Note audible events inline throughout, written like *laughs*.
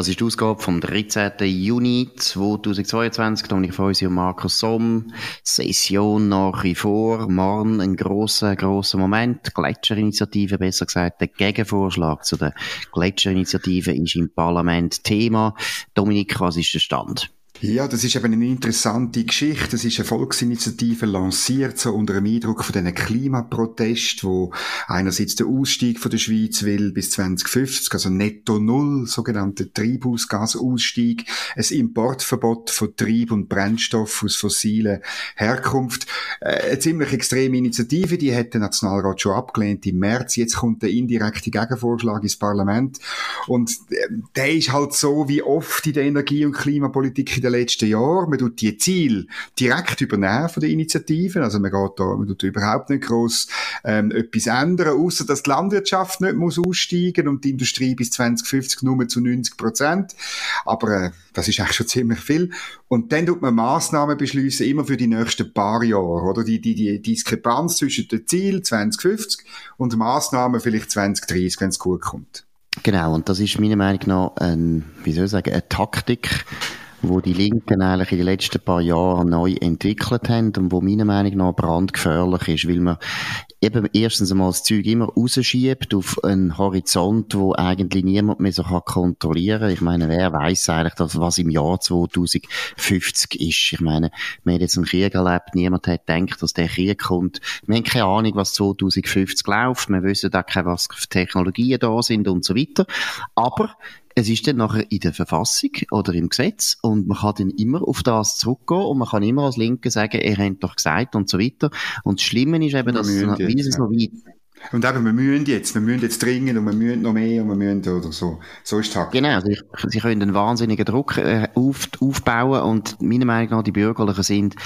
Das ist die Ausgabe vom 13. Juni 2022. Dominik Feusi und Markus Somm. Session nach wie vor. Morgen ein grosser, grosser Moment. Gletscherinitiative, besser gesagt, der Gegenvorschlag zu der Gletscherinitiative ist im Parlament Thema. Dominik, was ist der Stand? Ja, das ist eben eine interessante Geschichte. Es ist eine Volksinitiative lanciert, so unter dem Eindruck von diesen Klimaprotest, wo einerseits der Ausstieg von der Schweiz will bis 2050, also netto null, sogenannte Treibhausgasausstieg, ein Importverbot von Trieb und Brennstoff aus fossiler Herkunft. Äh, eine ziemlich extreme Initiative, die hat der Nationalrat schon abgelehnt im März. Jetzt kommt der indirekte Gegenvorschlag ins Parlament. Und äh, der ist halt so wie oft in der Energie- und Klimapolitik in den letzten Jahren. Man tut die Ziele direkt übernehmen von den Initiativen. Also man geht da, man tut überhaupt nicht groß ähm, etwas ändern, außer dass die Landwirtschaft nicht muss aussteigen und die Industrie bis 2050 nur zu 90 Prozent. Aber äh, das ist eigentlich schon ziemlich viel. Und dann tut man Massnahmen beschließen, immer für die nächsten paar Jahre, oder? Die, die, die Diskrepanz zwischen dem Ziel 2050 und Massnahmen vielleicht 2030, wenn es gut kommt. Genau, und das ist meiner Meinung nach, ein, wie soll ich sagen, eine Taktik, wo die Linken eigentlich in den letzten paar Jahren neu entwickelt haben und wo meiner Meinung nach brandgefährlich ist, weil man eben erstens einmal das Zeug immer rausschiebt auf einen Horizont, wo eigentlich niemand mehr so kann kontrollieren. Ich meine, wer weiß eigentlich, dass, was im Jahr 2050 ist? Ich meine, wir haben jetzt einen Krieg erlebt, niemand hat gedacht, dass der Krieg kommt. Wir haben keine Ahnung, was 2050 läuft. Wir wissen auch keine, was für Technologien da sind und so weiter. Aber es ist dann nachher in der Verfassung oder im Gesetz und man kann dann immer auf das zurückgehen und man kann immer als Linke sagen, er hat doch gesagt und so weiter. Und das Schlimme ist eben, dass es noch, wie es noch weit und eben, wir müssen jetzt, wir müssen jetzt dringend und wir müssen noch mehr und wir müssen oder so. So ist es halt. Genau, sie, sie können einen wahnsinnigen Druck äh, auf, aufbauen und meiner Meinung nach die Bürgerlichen sind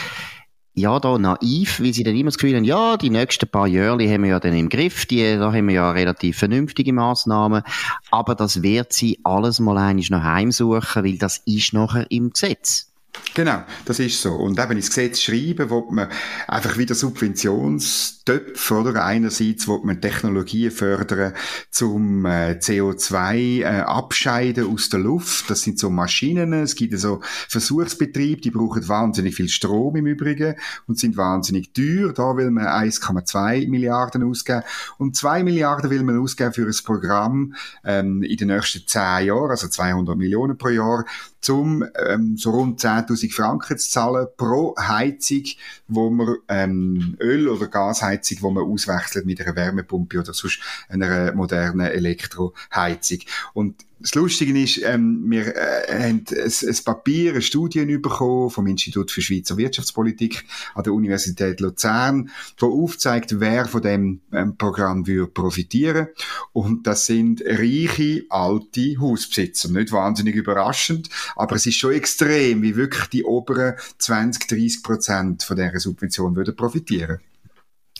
ja, da naiv, weil sie dann immer das Gefühl haben, ja, die nächsten paar Jahre haben wir ja dann im Griff, die, da haben wir ja relativ vernünftige Maßnahmen, aber das wird sie alles mal eigentlich noch heimsuchen, weil das ist nachher im Gesetz. Genau, das ist so. Und eben ins Gesetz schreiben, wo man einfach wieder Subventionstöpfe, oder? Einerseits wo man Technologien fördern zum äh, CO2 äh, abscheiden aus der Luft. Das sind so Maschinen. Es gibt so Versuchsbetriebe, die brauchen wahnsinnig viel Strom im Übrigen und sind wahnsinnig teuer. Da will man 1,2 Milliarden ausgeben. Und 2 Milliarden will man ausgeben für ein Programm ähm, in den nächsten 10 Jahren, also 200 Millionen pro Jahr, um ähm, so rund 10.000 Franken zu zahlen pro Heizung, wo man ähm, Öl- oder Gasheizung, wo man auswechselt mit einer Wärmepumpe oder sonst einer modernen Elektroheizung. Und das Lustige ist, ähm, wir äh, haben ein, ein Papier, eine Studie bekommen vom Institut für Schweizer Wirtschaftspolitik an der Universität Luzern, wo aufzeigt, wer von dem ähm, Programm würde profitieren. Und das sind reiche, alte Hausbesitzer. Nicht wahnsinnig überraschend, aber es ist schon extrem, wie wirklich die oberen 20, 30 Prozent von dieser Subvention würden profitieren.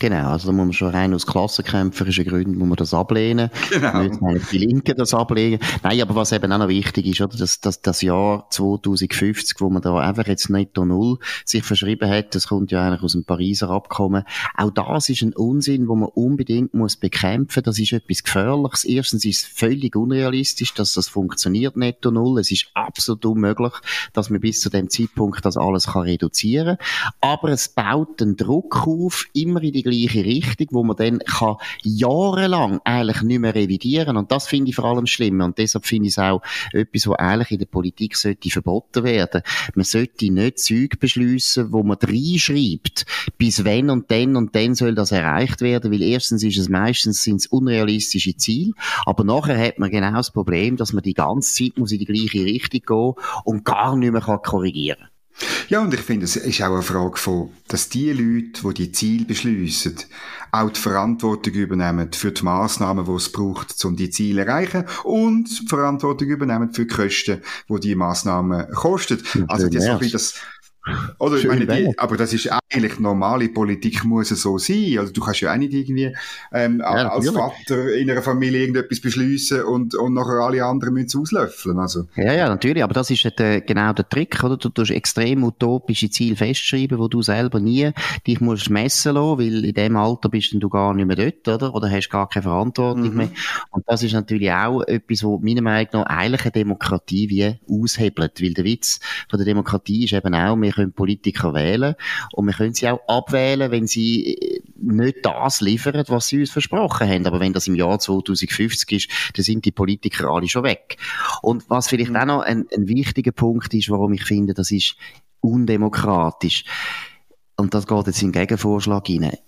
Genau, also da muss man schon rein aus klassenkämpferischen Gründen muss man das ablehnen. Genau. Nicht die Linken das ablehnen. Nein, aber was eben auch noch wichtig ist, oder, dass, dass das Jahr 2050, wo man da einfach jetzt netto null sich verschrieben hat, das kommt ja eigentlich aus dem Pariser Abkommen. Auch das ist ein Unsinn, wo man unbedingt muss bekämpfen. Das ist etwas Gefährliches. Erstens ist es völlig unrealistisch, dass das funktioniert netto null. Es ist absolut unmöglich, dass man bis zu dem Zeitpunkt das alles kann reduzieren. Aber es baut den Druck auf, immer in die gleiche Richtung, wo man dann kann jahrelang eigentlich nicht mehr revidieren und das finde ich vor allem schlimm und deshalb finde ich es auch etwas, was eigentlich in der Politik sollte verboten werden. Man sollte nicht Zeug beschließen, wo man reinschreibt, bis wenn und dann und dann soll das erreicht werden, weil erstens ist es meistens sind es unrealistische Ziele, aber nachher hat man genau das Problem, dass man die ganze Zeit muss in die gleiche Richtung gehen und gar nicht mehr korrigieren kann. Ja, und ich finde, es ist auch eine Frage von, dass die Leute, die die Ziele beschließen, auch die Verantwortung übernehmen für die Massnahmen, die es braucht, um die Ziele zu erreichen und Verantwortung übernehmen für die Kosten, die die Massnahmen kosten. Also das, das Oder, ich meine, die, aber das ist eigentlich normale Politik muss es so sein. Also du kannst ja auch nicht irgendwie ähm, ja, als Vater in einer Familie irgendetwas beschließen und, und nachher alle anderen müssen es auslöffeln. Also. Ja, ja, natürlich. Aber das ist der, genau der Trick, oder? Du tust extrem utopische Ziele festschreiben, wo du selber nie dich musst messen lassen, weil in dem Alter bist du gar nicht mehr dort, oder? Oder hast gar keine Verantwortung mhm. mehr. Und das ist natürlich auch etwas, wo meiner Meinung nach eigentlich eine Demokratie wie aushebelt. Weil der Witz von der Demokratie ist eben auch, wir können Politiker wählen und wir können sie auch abwählen, wenn sie äh, nicht das liefern, was sie uns versprochen haben. Aber wenn das im Jahr 2050 ist, dann sind die Politiker alle schon weg. Und was vielleicht mhm. auch noch ein, ein wichtiger Punkt ist, warum ich finde, das ist undemokratisch. Und das geht jetzt in den Gegenvorschlag hinein.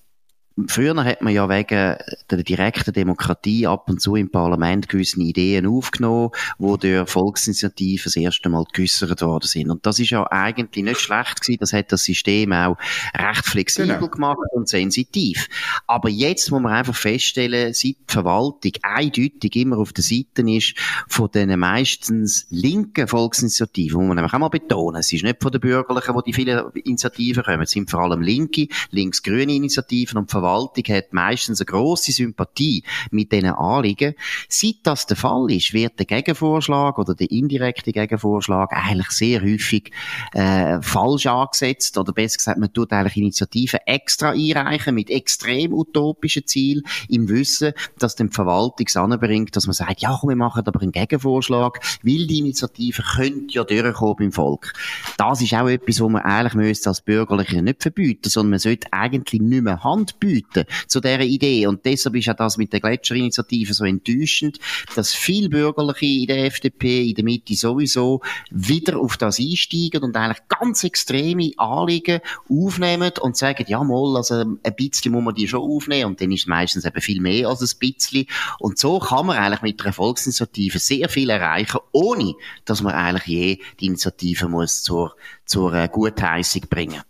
Früher hat man ja wegen der direkten Demokratie ab und zu im Parlament gewisse Ideen aufgenommen, wo durch Volksinitiativen das erste Mal geäussert worden sind. Und das ist ja eigentlich nicht schlecht gewesen. Das hat das System auch recht flexibel genau. gemacht und sensitiv. Aber jetzt muss man einfach feststellen, seit die Verwaltung eindeutig immer auf der Seite ist von den meistens linken Volksinitiativen, muss man nämlich auch mal betonen. Es ist nicht von den Bürgerlichen, wo die vielen Initiativen kommen. Es sind vor allem linke, links-grüne Initiativen und Verwaltung hat meistens eine grosse Sympathie mit diesen Anliegen. Seit das der Fall ist, wird der Gegenvorschlag oder der indirekte Gegenvorschlag eigentlich sehr häufig äh, falsch angesetzt oder besser gesagt, man tut eigentlich Initiativen extra einreichen mit extrem utopischen Zielen im Wissen, dass die Verwaltung es anbringt, dass man sagt, ja, komm, wir machen aber einen Gegenvorschlag, weil die Initiative könnte ja durchkommen beim Volk. Das ist auch etwas, was man eigentlich als Bürgerliche nicht verbieten, sondern man sollte eigentlich nicht mehr Hand bieten Leuten zu dieser Idee. Und deshalb ist auch das mit der Gletscherinitiative so enttäuschend, dass viele Bürgerliche in der FDP, in der Mitte sowieso, wieder auf das einsteigen und eigentlich ganz extreme Anliegen aufnehmen und sagen, ja mal, also ein bisschen muss man die schon aufnehmen und dann ist es meistens eben viel mehr als ein bisschen. Und so kann man eigentlich mit einer Volksinitiative sehr viel erreichen, ohne dass man eigentlich je die Initiative muss zur, zur äh, Gutheissung bringen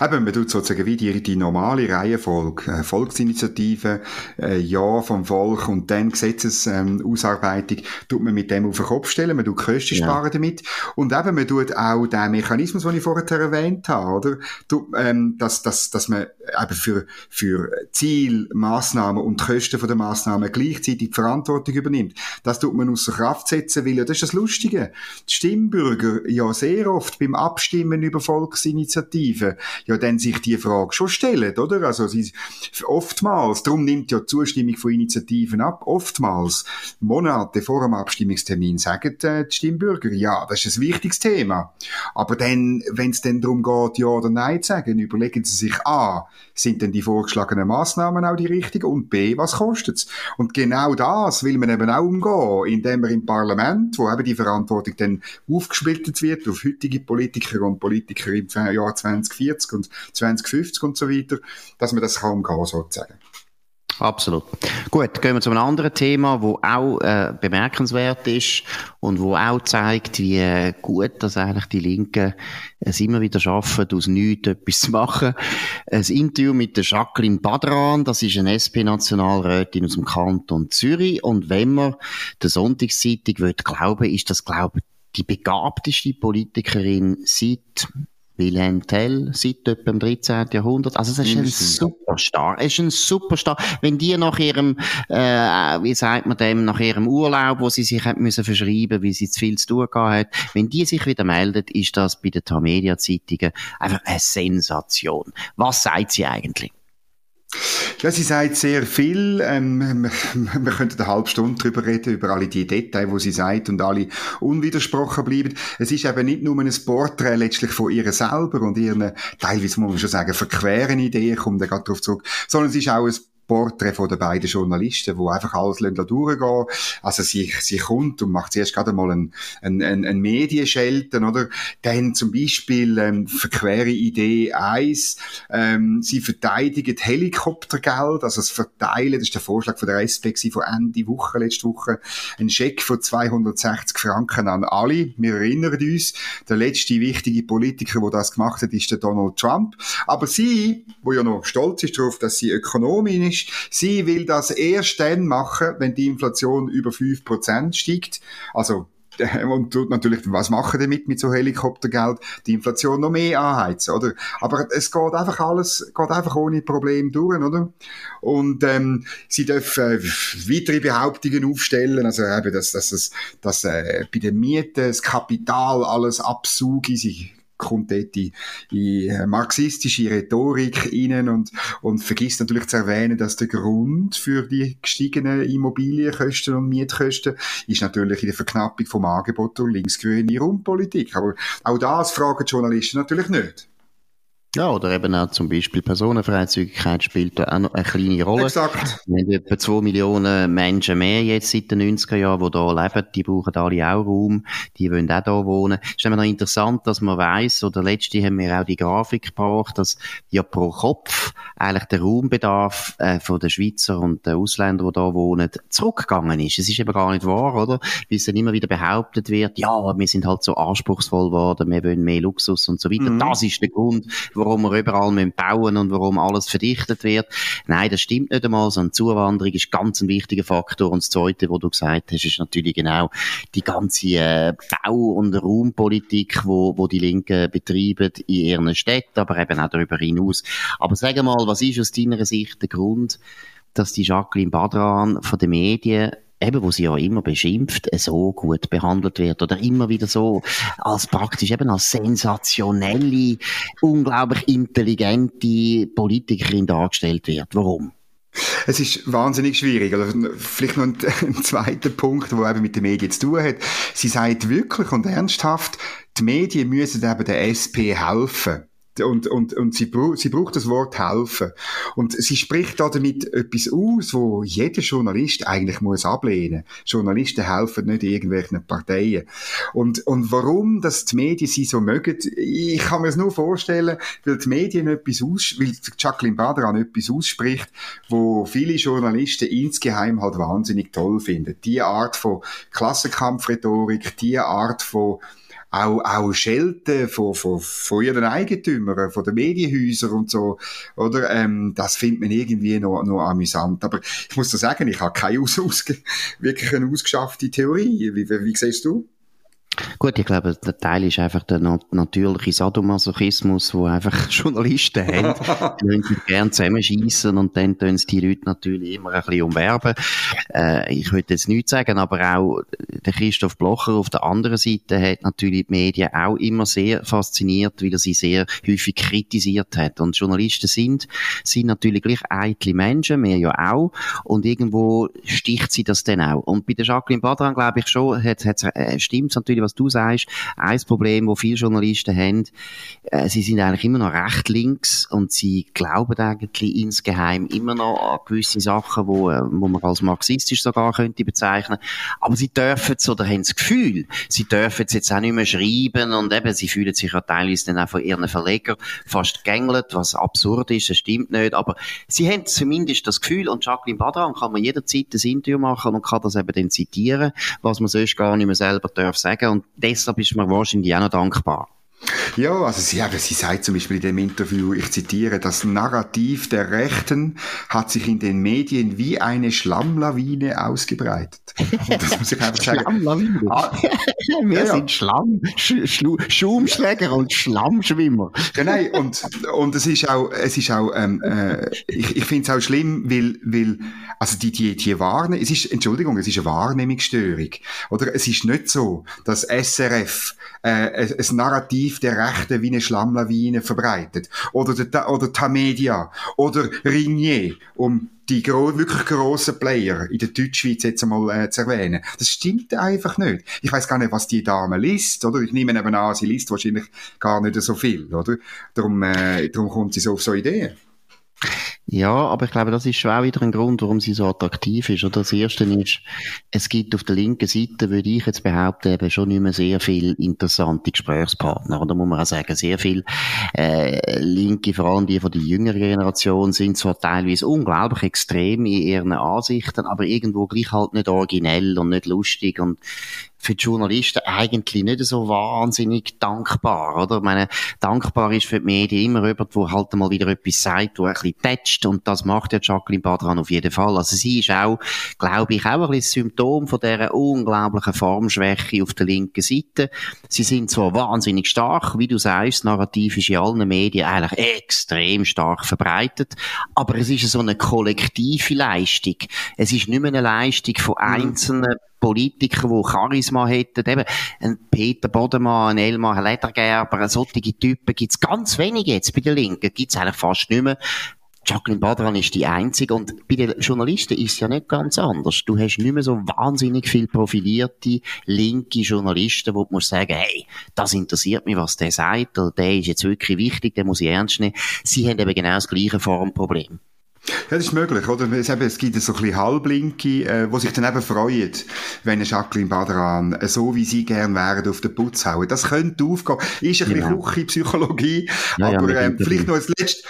Eben, man tut sozusagen wie die, die normale Reihenfolge, äh, Volksinitiative, äh, Ja vom Volk und dann Gesetzesausarbeitung, ähm, tut man mit dem auf den Kopf stellen, man tut Kosten ja. sparen damit und eben, man tut auch den Mechanismus, den ich vorher erwähnt habe, oder? Tut, ähm, dass, dass, dass man eben für, für Ziel, Massnahmen und Kosten von der Massnahmen gleichzeitig die Verantwortung übernimmt. Das tut man außer Kraft setzen, weil ja, das ist das Lustige. Die Stimmbürger ja sehr oft beim Abstimmen über Volksinitiativen ja dann sich die Frage schon stellen, oder? Also sie, oftmals, darum nimmt ja die Zustimmung von Initiativen ab, oftmals Monate vor dem Abstimmungstermin sagen äh, die Stimmbürger, ja, das ist ein wichtiges Thema. Aber dann, wenn es dann darum geht, ja oder nein zu sagen, überlegen sie sich, A, sind denn die vorgeschlagenen Maßnahmen auch die richtigen und B, was kostet's? Und genau das will man eben auch umgehen, indem man im Parlament, wo eben die Verantwortung dann aufgesplittet wird auf heutige Politiker und Politiker im Jahr 2040 und 2050 und so weiter, dass man das kann umgehen sozusagen. Absolut. Gut, gehen wir zu einem anderen Thema, wo auch äh, bemerkenswert ist und wo auch zeigt, wie äh, gut dass eigentlich die Linken es immer wieder schaffen, aus nichts etwas zu machen. Ein Interview mit der Jacqueline Badran, das ist eine SP-Nationalrätin aus dem Kanton Zürich und wenn man der Sonntagszeitung will glauben, ist das, glaube ich, die begabteste Politikerin seit Wilhelm Tell seit etwa im 13. Jahrhundert. Also es ist ein Superstar. Es ist ein Superstar. Wenn die nach ihrem, äh, wie sagt man dem, nach ihrem Urlaub, wo sie sich hat müssen verschreiben, weil sie zu viel zu tun gehabt hat, wenn die sich wieder meldet, ist das bei den Tamedia-Zeitungen einfach eine Sensation. Was sagt sie eigentlich? Ja, sie sagt sehr viel. Ähm, *laughs* wir könnten eine halbe Stunde darüber reden, über alle die Details, wo sie sagt und alle unwidersprochen bleiben. Es ist eben nicht nur ein Porträt letztlich von ihr selber und ihren, teilweise muss man schon sagen, verqueren Ideen, kommt da gerade darauf zurück, sondern es ist auch ein Porträt von den beiden Journalisten, wo einfach alles durchgehen Also sie, sie kommt und macht zuerst gerade mal ein, ein, ein, Medienschelten, oder? Dann zum Beispiel ähm, verquere Idee eins ähm, sie verteidigen Helikoptergeld, also das Verteilen, das ist der Vorschlag von der SP von Ende Woche, letzte Woche, ein Scheck von 260 Franken an alle. Wir erinnern uns, der letzte wichtige Politiker, der das gemacht hat, ist der Donald Trump. Aber sie, wo ja noch stolz ist darauf, dass sie Ökonomin ist, ist, sie will das erst dann machen, wenn die Inflation über 5% steigt. Also *laughs* und tut natürlich, was machen damit mit so Helikoptergeld? Die Inflation noch mehr anheizen, oder? Aber es geht einfach alles, geht einfach ohne Problem durch, oder? Und, ähm, sie dürfen äh, weitere Behauptungen aufstellen, also eben, dass, dass, dass, dass äh, bei den Mieten das Kapital alles absuche, sie kommt dort in, in marxistische Rhetorik rein und, und vergisst natürlich zu erwähnen, dass der Grund für die gestiegenen Immobilienkosten und Mietkosten ist natürlich in der Verknappung vom Angebot durch linksgrüne Raumpolitik. Aber auch das fragen die Journalisten natürlich nicht. Ja, oder eben auch zum Beispiel Personenfreizügigkeit spielt da auch noch eine kleine Rolle. Exakt. Wir haben etwa zwei Millionen Menschen mehr jetzt seit den 90er Jahren, die da leben, die brauchen alle auch Raum, die wollen auch da wohnen. Es ist immer noch interessant, dass man weiss, oder letzte haben wir auch die Grafik gebracht, dass ja pro Kopf eigentlich der Raumbedarf äh, von den Schweizer und den Ausländern, die da wohnen, zurückgegangen ist. Es ist eben gar nicht wahr, oder? Weil es dann immer wieder behauptet wird, ja, wir sind halt so anspruchsvoll geworden, wir wollen mehr Luxus und so weiter. Mhm. Das ist der Grund, warum wir überall müssen bauen und warum alles verdichtet wird. Nein, das stimmt nicht einmal, sondern Zuwanderung ist ganz ein wichtiger Faktor. Und das Zweite, was du gesagt hast, ist natürlich genau die ganze äh, Bau- und Raumpolitik, wo, wo die Linken betreiben in ihren Städten, aber eben auch darüber hinaus. Aber sag mal, was ist aus deiner Sicht der Grund, dass die Jacqueline Badran von den Medien eben, wo sie ja immer beschimpft, so gut behandelt wird oder immer wieder so als praktisch eben als sensationelle, unglaublich intelligente Politikerin dargestellt wird. Warum? Es ist wahnsinnig schwierig. Also vielleicht noch ein, ein zweiter Punkt, der eben mit den Medien zu tun hat. Sie sagt wirklich und ernsthaft, die Medien müssen eben der SP helfen und, und, und sie, sie braucht das Wort helfen. Und sie spricht da damit etwas aus, wo jeder Journalist eigentlich muss ablehnen. Journalisten helfen nicht irgendwelchen Parteien. Und, und warum, dass die Medien sie so mögen, ich kann mir es nur vorstellen, weil die Medien etwas aus, weil Jacqueline Badran etwas ausspricht, wo viele Journalisten insgeheim halt wahnsinnig toll finden. Die Art von Klassenkampfrhetorik, die Art von auch, auch Schelten von, von, von ihren Eigentümern, von den Medienhäusern und so, oder? Ähm, das findet man irgendwie noch, noch amüsant. Aber ich muss da sagen, ich habe keine *laughs* aus, aus, wirklich eine ausgeschaffte Theorie. Wie, wie, wie siehst du? Gut, ich glaube, der Teil ist einfach der natürliche Sadomasochismus, wo einfach *laughs* Journalisten haben. Die *laughs* sich gerne zusammenschießen und dann tun die Leute natürlich immer ein bisschen umwerben. Äh, ich würde jetzt nichts sagen, aber auch der Christoph Blocher auf der anderen Seite hat natürlich die Medien auch immer sehr fasziniert, weil er sie sehr häufig kritisiert hat. Und Journalisten sind, sind natürlich gleich eitle Menschen, wir ja auch. Und irgendwo sticht sie das dann auch. Und bei der Jacqueline Badran, glaube ich schon, hat, hat, äh, stimmt natürlich, was du sagst. Ein Problem, das viele Journalisten haben, äh, sie sind eigentlich immer noch recht links und sie glauben eigentlich insgeheim immer noch an gewisse Sachen, wo, äh, wo man als marxistisch sogar könnte bezeichnen. Aber sie dürfen es oder haben das Gefühl, sie dürfen es jetzt auch nicht mehr schreiben und eben, sie fühlen sich ja teilweise dann auch von ihren Verlegern fast gegängelt, was absurd ist, das stimmt nicht, aber sie haben zumindest das Gefühl und Jacqueline Badran kann man jederzeit ein Interview machen und kann das eben dann zitieren, was man sonst gar nicht mehr selber darf sagen und deshalb ist man wahrscheinlich auch noch dankbar. Ja, also sie, aber sie sagt zum Beispiel in dem Interview, ich zitiere, das Narrativ der Rechten hat sich in den Medien wie eine Schlammlawine ausgebreitet. Und das muss ich einfach sagen. Schlammlawine? Ah, *laughs* Wir ja, sind Schlamm, Sch Schaumschläger und Schlammschwimmer. Ja, nein, und, und es ist auch, es ist auch, ähm, äh, ich, ich finde es auch schlimm, weil, weil, also die, die, die Wahrnehmung, es ist, Entschuldigung, es ist eine Wahrnehmungsstörung. Oder es ist nicht so, dass SRF äh, ein, ein Narrativ der Rechten wie eine Schlammlawine verbreitet. Oder der, oder Tamedia. Oder Rignier, um die gro wirklich grossen Player in der Deutschschweiz jetzt einmal äh, zu erwähnen. Das stimmt einfach nicht. Ich weiß gar nicht, was die Dame liest, oder? Ich nehme eben an, sie liest wahrscheinlich gar nicht so viel, oder? Darum, äh, darum kommt sie so auf so Ideen. Ja, aber ich glaube, das ist schon auch wieder ein Grund, warum sie so attraktiv ist. Oder das Erste ist, es gibt auf der linken Seite, würde ich jetzt behaupten, eben schon nicht mehr sehr viel interessante Gesprächspartner. Oder muss man auch sagen, sehr viel äh, Linke, vor allem die von der jüngeren Generation, sind zwar teilweise unglaublich extrem in ihren Ansichten, aber irgendwo gleich halt nicht originell und nicht lustig und für die Journalisten eigentlich nicht so wahnsinnig dankbar, oder? Ich meine, dankbar ist für die Medien immer jemand, der halt mal wieder etwas sagt, wo ein bisschen tätscht und das macht ja Jacqueline Badran auf jeden Fall. Also sie ist auch, glaube ich, auch ein bisschen Symptom von dieser unglaublichen Formschwäche auf der linken Seite. Sie sind zwar wahnsinnig stark, wie du sagst, das Narrativ ist in allen Medien eigentlich extrem stark verbreitet, aber es ist so eine kollektive Leistung. Es ist nicht mehr eine Leistung von mhm. einzelnen Politiker, die Charisma hätten, eben ein Peter Bodemann, ein Elmar Ledergerber, solche Typen gibt's ganz wenig jetzt bei den Linken, gibt's eigentlich fast nicht mehr. Jacqueline Badran ist die Einzige und bei den Journalisten ist es ja nicht ganz anders. Du hast nicht mehr so wahnsinnig viel profilierte linke Journalisten, wo du musst sagen, hey, das interessiert mich, was der sagt, oder der ist jetzt wirklich wichtig, den muss ich ernst nehmen. Sie haben eben genau das gleiche Formproblem. Ja, das ist möglich, oder? Es, eben, es gibt so ein bisschen Halblinke, äh, wo sich dann eben freuen, wenn Jacqueline Badran äh, so wie sie gern wären auf den Putz hauen. Das könnte aufgehen. Ist ein genau. bisschen Küche-Psychologie, ja, aber ja, ähm, vielleicht noch als letztes,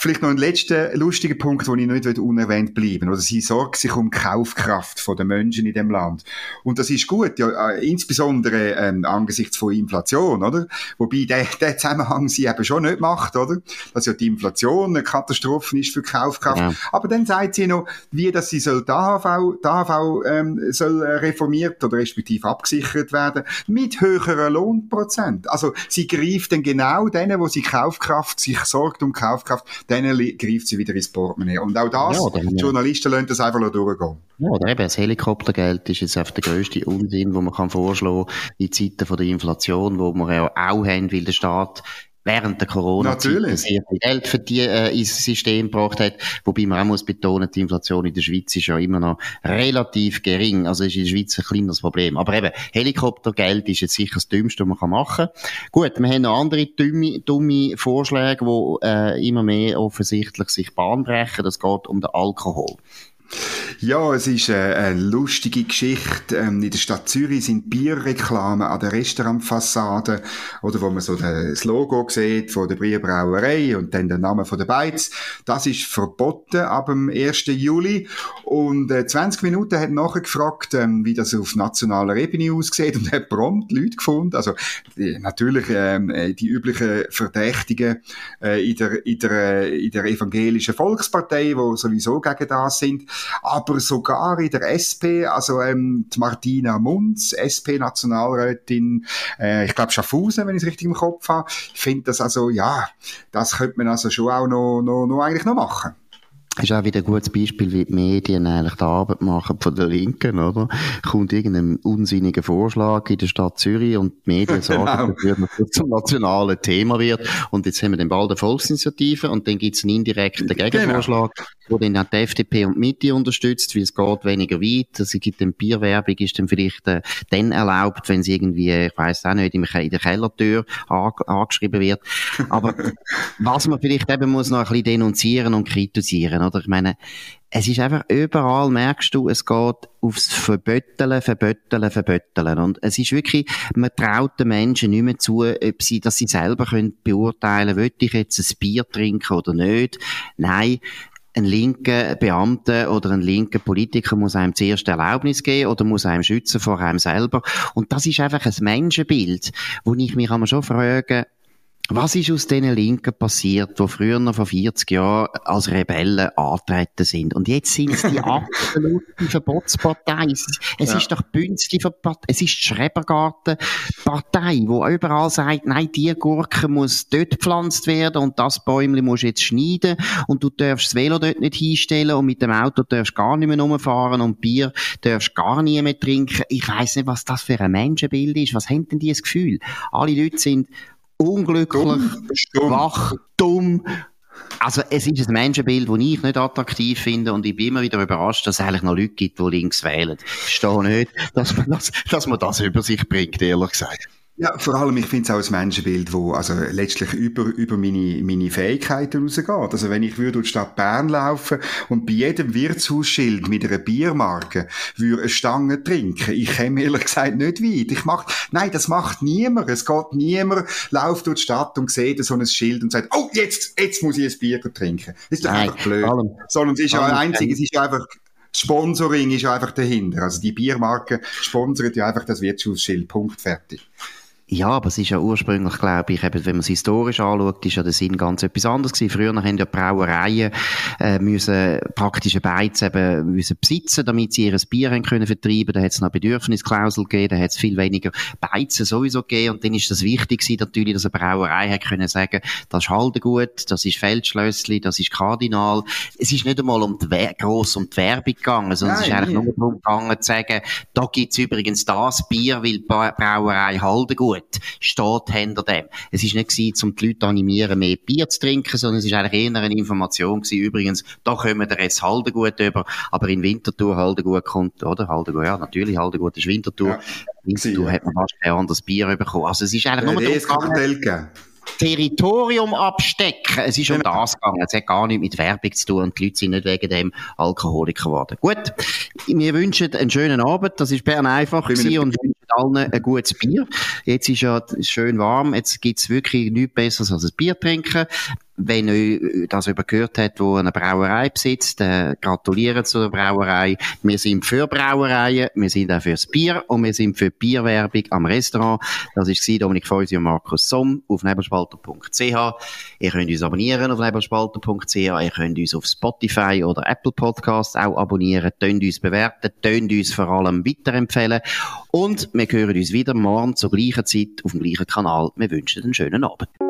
Vielleicht noch ein letzter lustiger Punkt, wo ich nicht unerwähnt bleiben Oder sie sorgt sich um die Kaufkraft der Menschen in dem Land. Und das ist gut, ja, äh, insbesondere ähm, angesichts von Inflation, oder? Wobei der, *laughs* der Zusammenhang sie eben schon nicht macht, oder? Dass ja die Inflation eine Katastrophe ist für die Kaufkraft. Ja. Aber dann sagt sie noch, wie dass sie soll die AHV, die AHV ähm, soll äh, reformiert oder respektive abgesichert werden mit höheren Lohnprozent. Also sie greift dann genau denen, wo sie Kaufkraft sich sorgt um Kaufkraft dann greift sie wieder ins Portemonnaie. Und auch das, ja, die Journalisten lassen das einfach durchgehen. Ja, oder eben, das Helikoptergeld ist jetzt einfach der grösste Unsinn, den man kann vorschlagen in Zeiten von der Inflation, wo wir ja auch haben, weil der Staat während der Corona-Zeit sehr viel Geld für die äh, ins System gebracht hat. Wobei man auch muss betonen, die Inflation in der Schweiz ist ja immer noch relativ gering. Also ist in der Schweiz ein kleines Problem. Aber eben, Helikoptergeld ist jetzt sicher das Dümmste, was man machen kann. Gut, wir haben noch andere dumme, dumme Vorschläge, die äh, immer mehr offensichtlich sich Bahn brechen. Das geht um den Alkohol. Ja, es ist eine, eine lustige Geschichte. Ähm, in der Stadt Zürich sind Bierreklamen an der Restaurantfassade oder wo man so das Logo sieht von der Bierbrauerei und dann der Name von der Beiz. Das ist verboten ab dem 1. Juli. Und äh, 20 Minuten hat nachher gefragt, ähm, wie das auf nationaler Ebene aussieht und hat prompt Leute gefunden. Also natürlich ähm, äh, die üblichen Verdächtigen äh, in, der, in, der, in der evangelischen Volkspartei, wo sowieso gegen das sind aber sogar in der SP, also ähm, die Martina Munz, SP-Nationalrätin, äh, ich glaube Schaffhausen, wenn ich es richtig im Kopf habe, finde das also, ja, das könnte man also schon auch noch, noch, noch eigentlich noch machen ist auch wieder ein gutes Beispiel, wie die Medien eigentlich die Arbeit machen von der Linken, oder? Kommt irgendein unsinniger Vorschlag in der Stadt Zürich und die Medien *laughs* sagen genau. dafür, dass das zum nationalen Thema wird. Und jetzt haben wir dann bald eine Volksinitiative und dann gibt es einen indirekten genau. Gegenvorschlag, genau. Wo dann auch die FDP und die Mitte unterstützt, wie es geht weniger weit. Es gibt dann Bierwerbung, ist dann vielleicht äh, dann erlaubt, wenn sie irgendwie, ich weiss auch nicht, in der Kellertür angeschrieben wird. Aber *laughs* was man vielleicht eben muss noch ein bisschen denunzieren und kritisieren, oder? Ich meine, es ist einfach überall, merkst du, es geht aufs Verbötteln, Verbötteln, Verbötteln. Und es ist wirklich, man traut den Menschen nicht mehr zu, ob sie, dass sie selber können beurteilen, will ich jetzt ein Bier trinken oder nicht. Nein, ein linker Beamter oder ein linker Politiker muss einem zuerst Erlaubnis geben oder muss einem schützen vor einem selber. Und das ist einfach ein Menschenbild, wo ich mich schon frage, was ist aus diesen Linken passiert, die früher noch vor 40 Jahren als Rebellen antreten sind? Und jetzt sind es die *laughs* absolute Verbotspartei. Es, es ja. ist doch Bünzli Partei. Es ist die Schrebergartenpartei, wo überall sagt, nein, die Gurke muss dort gepflanzt werden und das Bäumchen muss jetzt schneiden und du darfst das Velo dort nicht hinstellen und mit dem Auto darfst gar nicht mehr rumfahren und Bier darfst gar nie mehr trinken. Ich weiss nicht, was das für ein Menschenbild ist. Was haben denn die das Gefühl? Alle Leute sind unglücklich, dumm, wach, dumm. Also es ist ein Menschenbild, das ich nicht attraktiv finde und ich bin immer wieder überrascht, dass es eigentlich noch Leute gibt, die links wählen. Ich verstehe nicht, dass man das, dass man das über sich bringt, ehrlich gesagt. Ja, vor allem, ich finde es auch ein Menschenbild, wo also letztlich über, über meine, meine Fähigkeiten rausgeht. Also wenn ich würde durch die Stadt Bern laufen und bei jedem Wirtshausschild mit einer Biermarke würde eine Stange trinken, ich käme ehrlich gesagt nicht weit. Ich mach, nein, das macht niemand. Es geht niemand, läuft durch die Stadt und sieht so ein Schild und sagt, oh, jetzt, jetzt muss ich ein Bier trinken. Das ist doch einfach blöd. Allem, Sondern es ist ja einzig, es ist einfach Sponsoring ist einfach dahinter. Also die Biermarke sponsert ja einfach das Wirtschaftsschild. Punkt, fertig. Ja, aber es ist ja ursprünglich, glaube ich, eben, wenn man es historisch anschaut, ist ja der Sinn ganz etwas anderes gewesen. Früher haben ja Brauereien äh, müssen praktische Beiz eben müssen besitzen, damit sie ihr Bier haben können vertreiben. Da hat es noch Bedürfnisklausel gegeben, da hat es viel weniger Beizen sowieso gegeben und dann ist das wichtig gewesen, natürlich, dass eine Brauerei hat können sagen, das ist Haldengut, das ist Feldschlössli, das ist Kardinal. Es ist nicht einmal um die gross um die Werbung gegangen, sondern Nein, es ist eigentlich nur darum gegangen zu sagen, da gibt's übrigens das Bier, weil die Brauerei Haldengut gut steht hinter dem. Es ist nicht gewesen, um die Leute animieren, mehr Bier zu trinken, sondern es ist eigentlich eher eine Information gewesen. Übrigens, da kommen wir jetzt Haldengut über, aber in Winterthur Haldengut kommt, oder? Haldengut, ja, natürlich, Haldengut ist Winterthur. Ja. Winterthur ja. hat man fast kein anderes Bier bekommen. Also es ist eigentlich nur darum gegangen, Territorium abstecken. Es ist um genau. das gegangen. Es hat gar nichts mit Werbung zu tun und die Leute sind nicht wegen dem Alkoholiker geworden. Gut, wir wünschen einen schönen Abend. Das ist Bern einfach gewesen und wünschen allen ein gutes Bier. Jetzt ist ja schön warm. Jetzt gibt's wirklich nichts Besseres als ein Bier trinken wenn ihr das über gehört hat, wo eine Brauerei besitzt, äh, gratulieren zu der Brauerei. Wir sind für Brauereien, wir sind auch fürs Bier und wir sind für Bierwerbung am Restaurant. Das war Dominik Feusi und Markus Somm auf nebelspalter.ch. Ihr könnt uns abonnieren auf nebelspalter.ch, ihr könnt uns auf Spotify oder Apple Podcasts auch abonnieren, tönt uns bewerten, tönt uns vor allem weiterempfehlen und wir hören uns wieder morgen zur gleichen Zeit auf dem gleichen Kanal. Wir wünschen einen schönen Abend.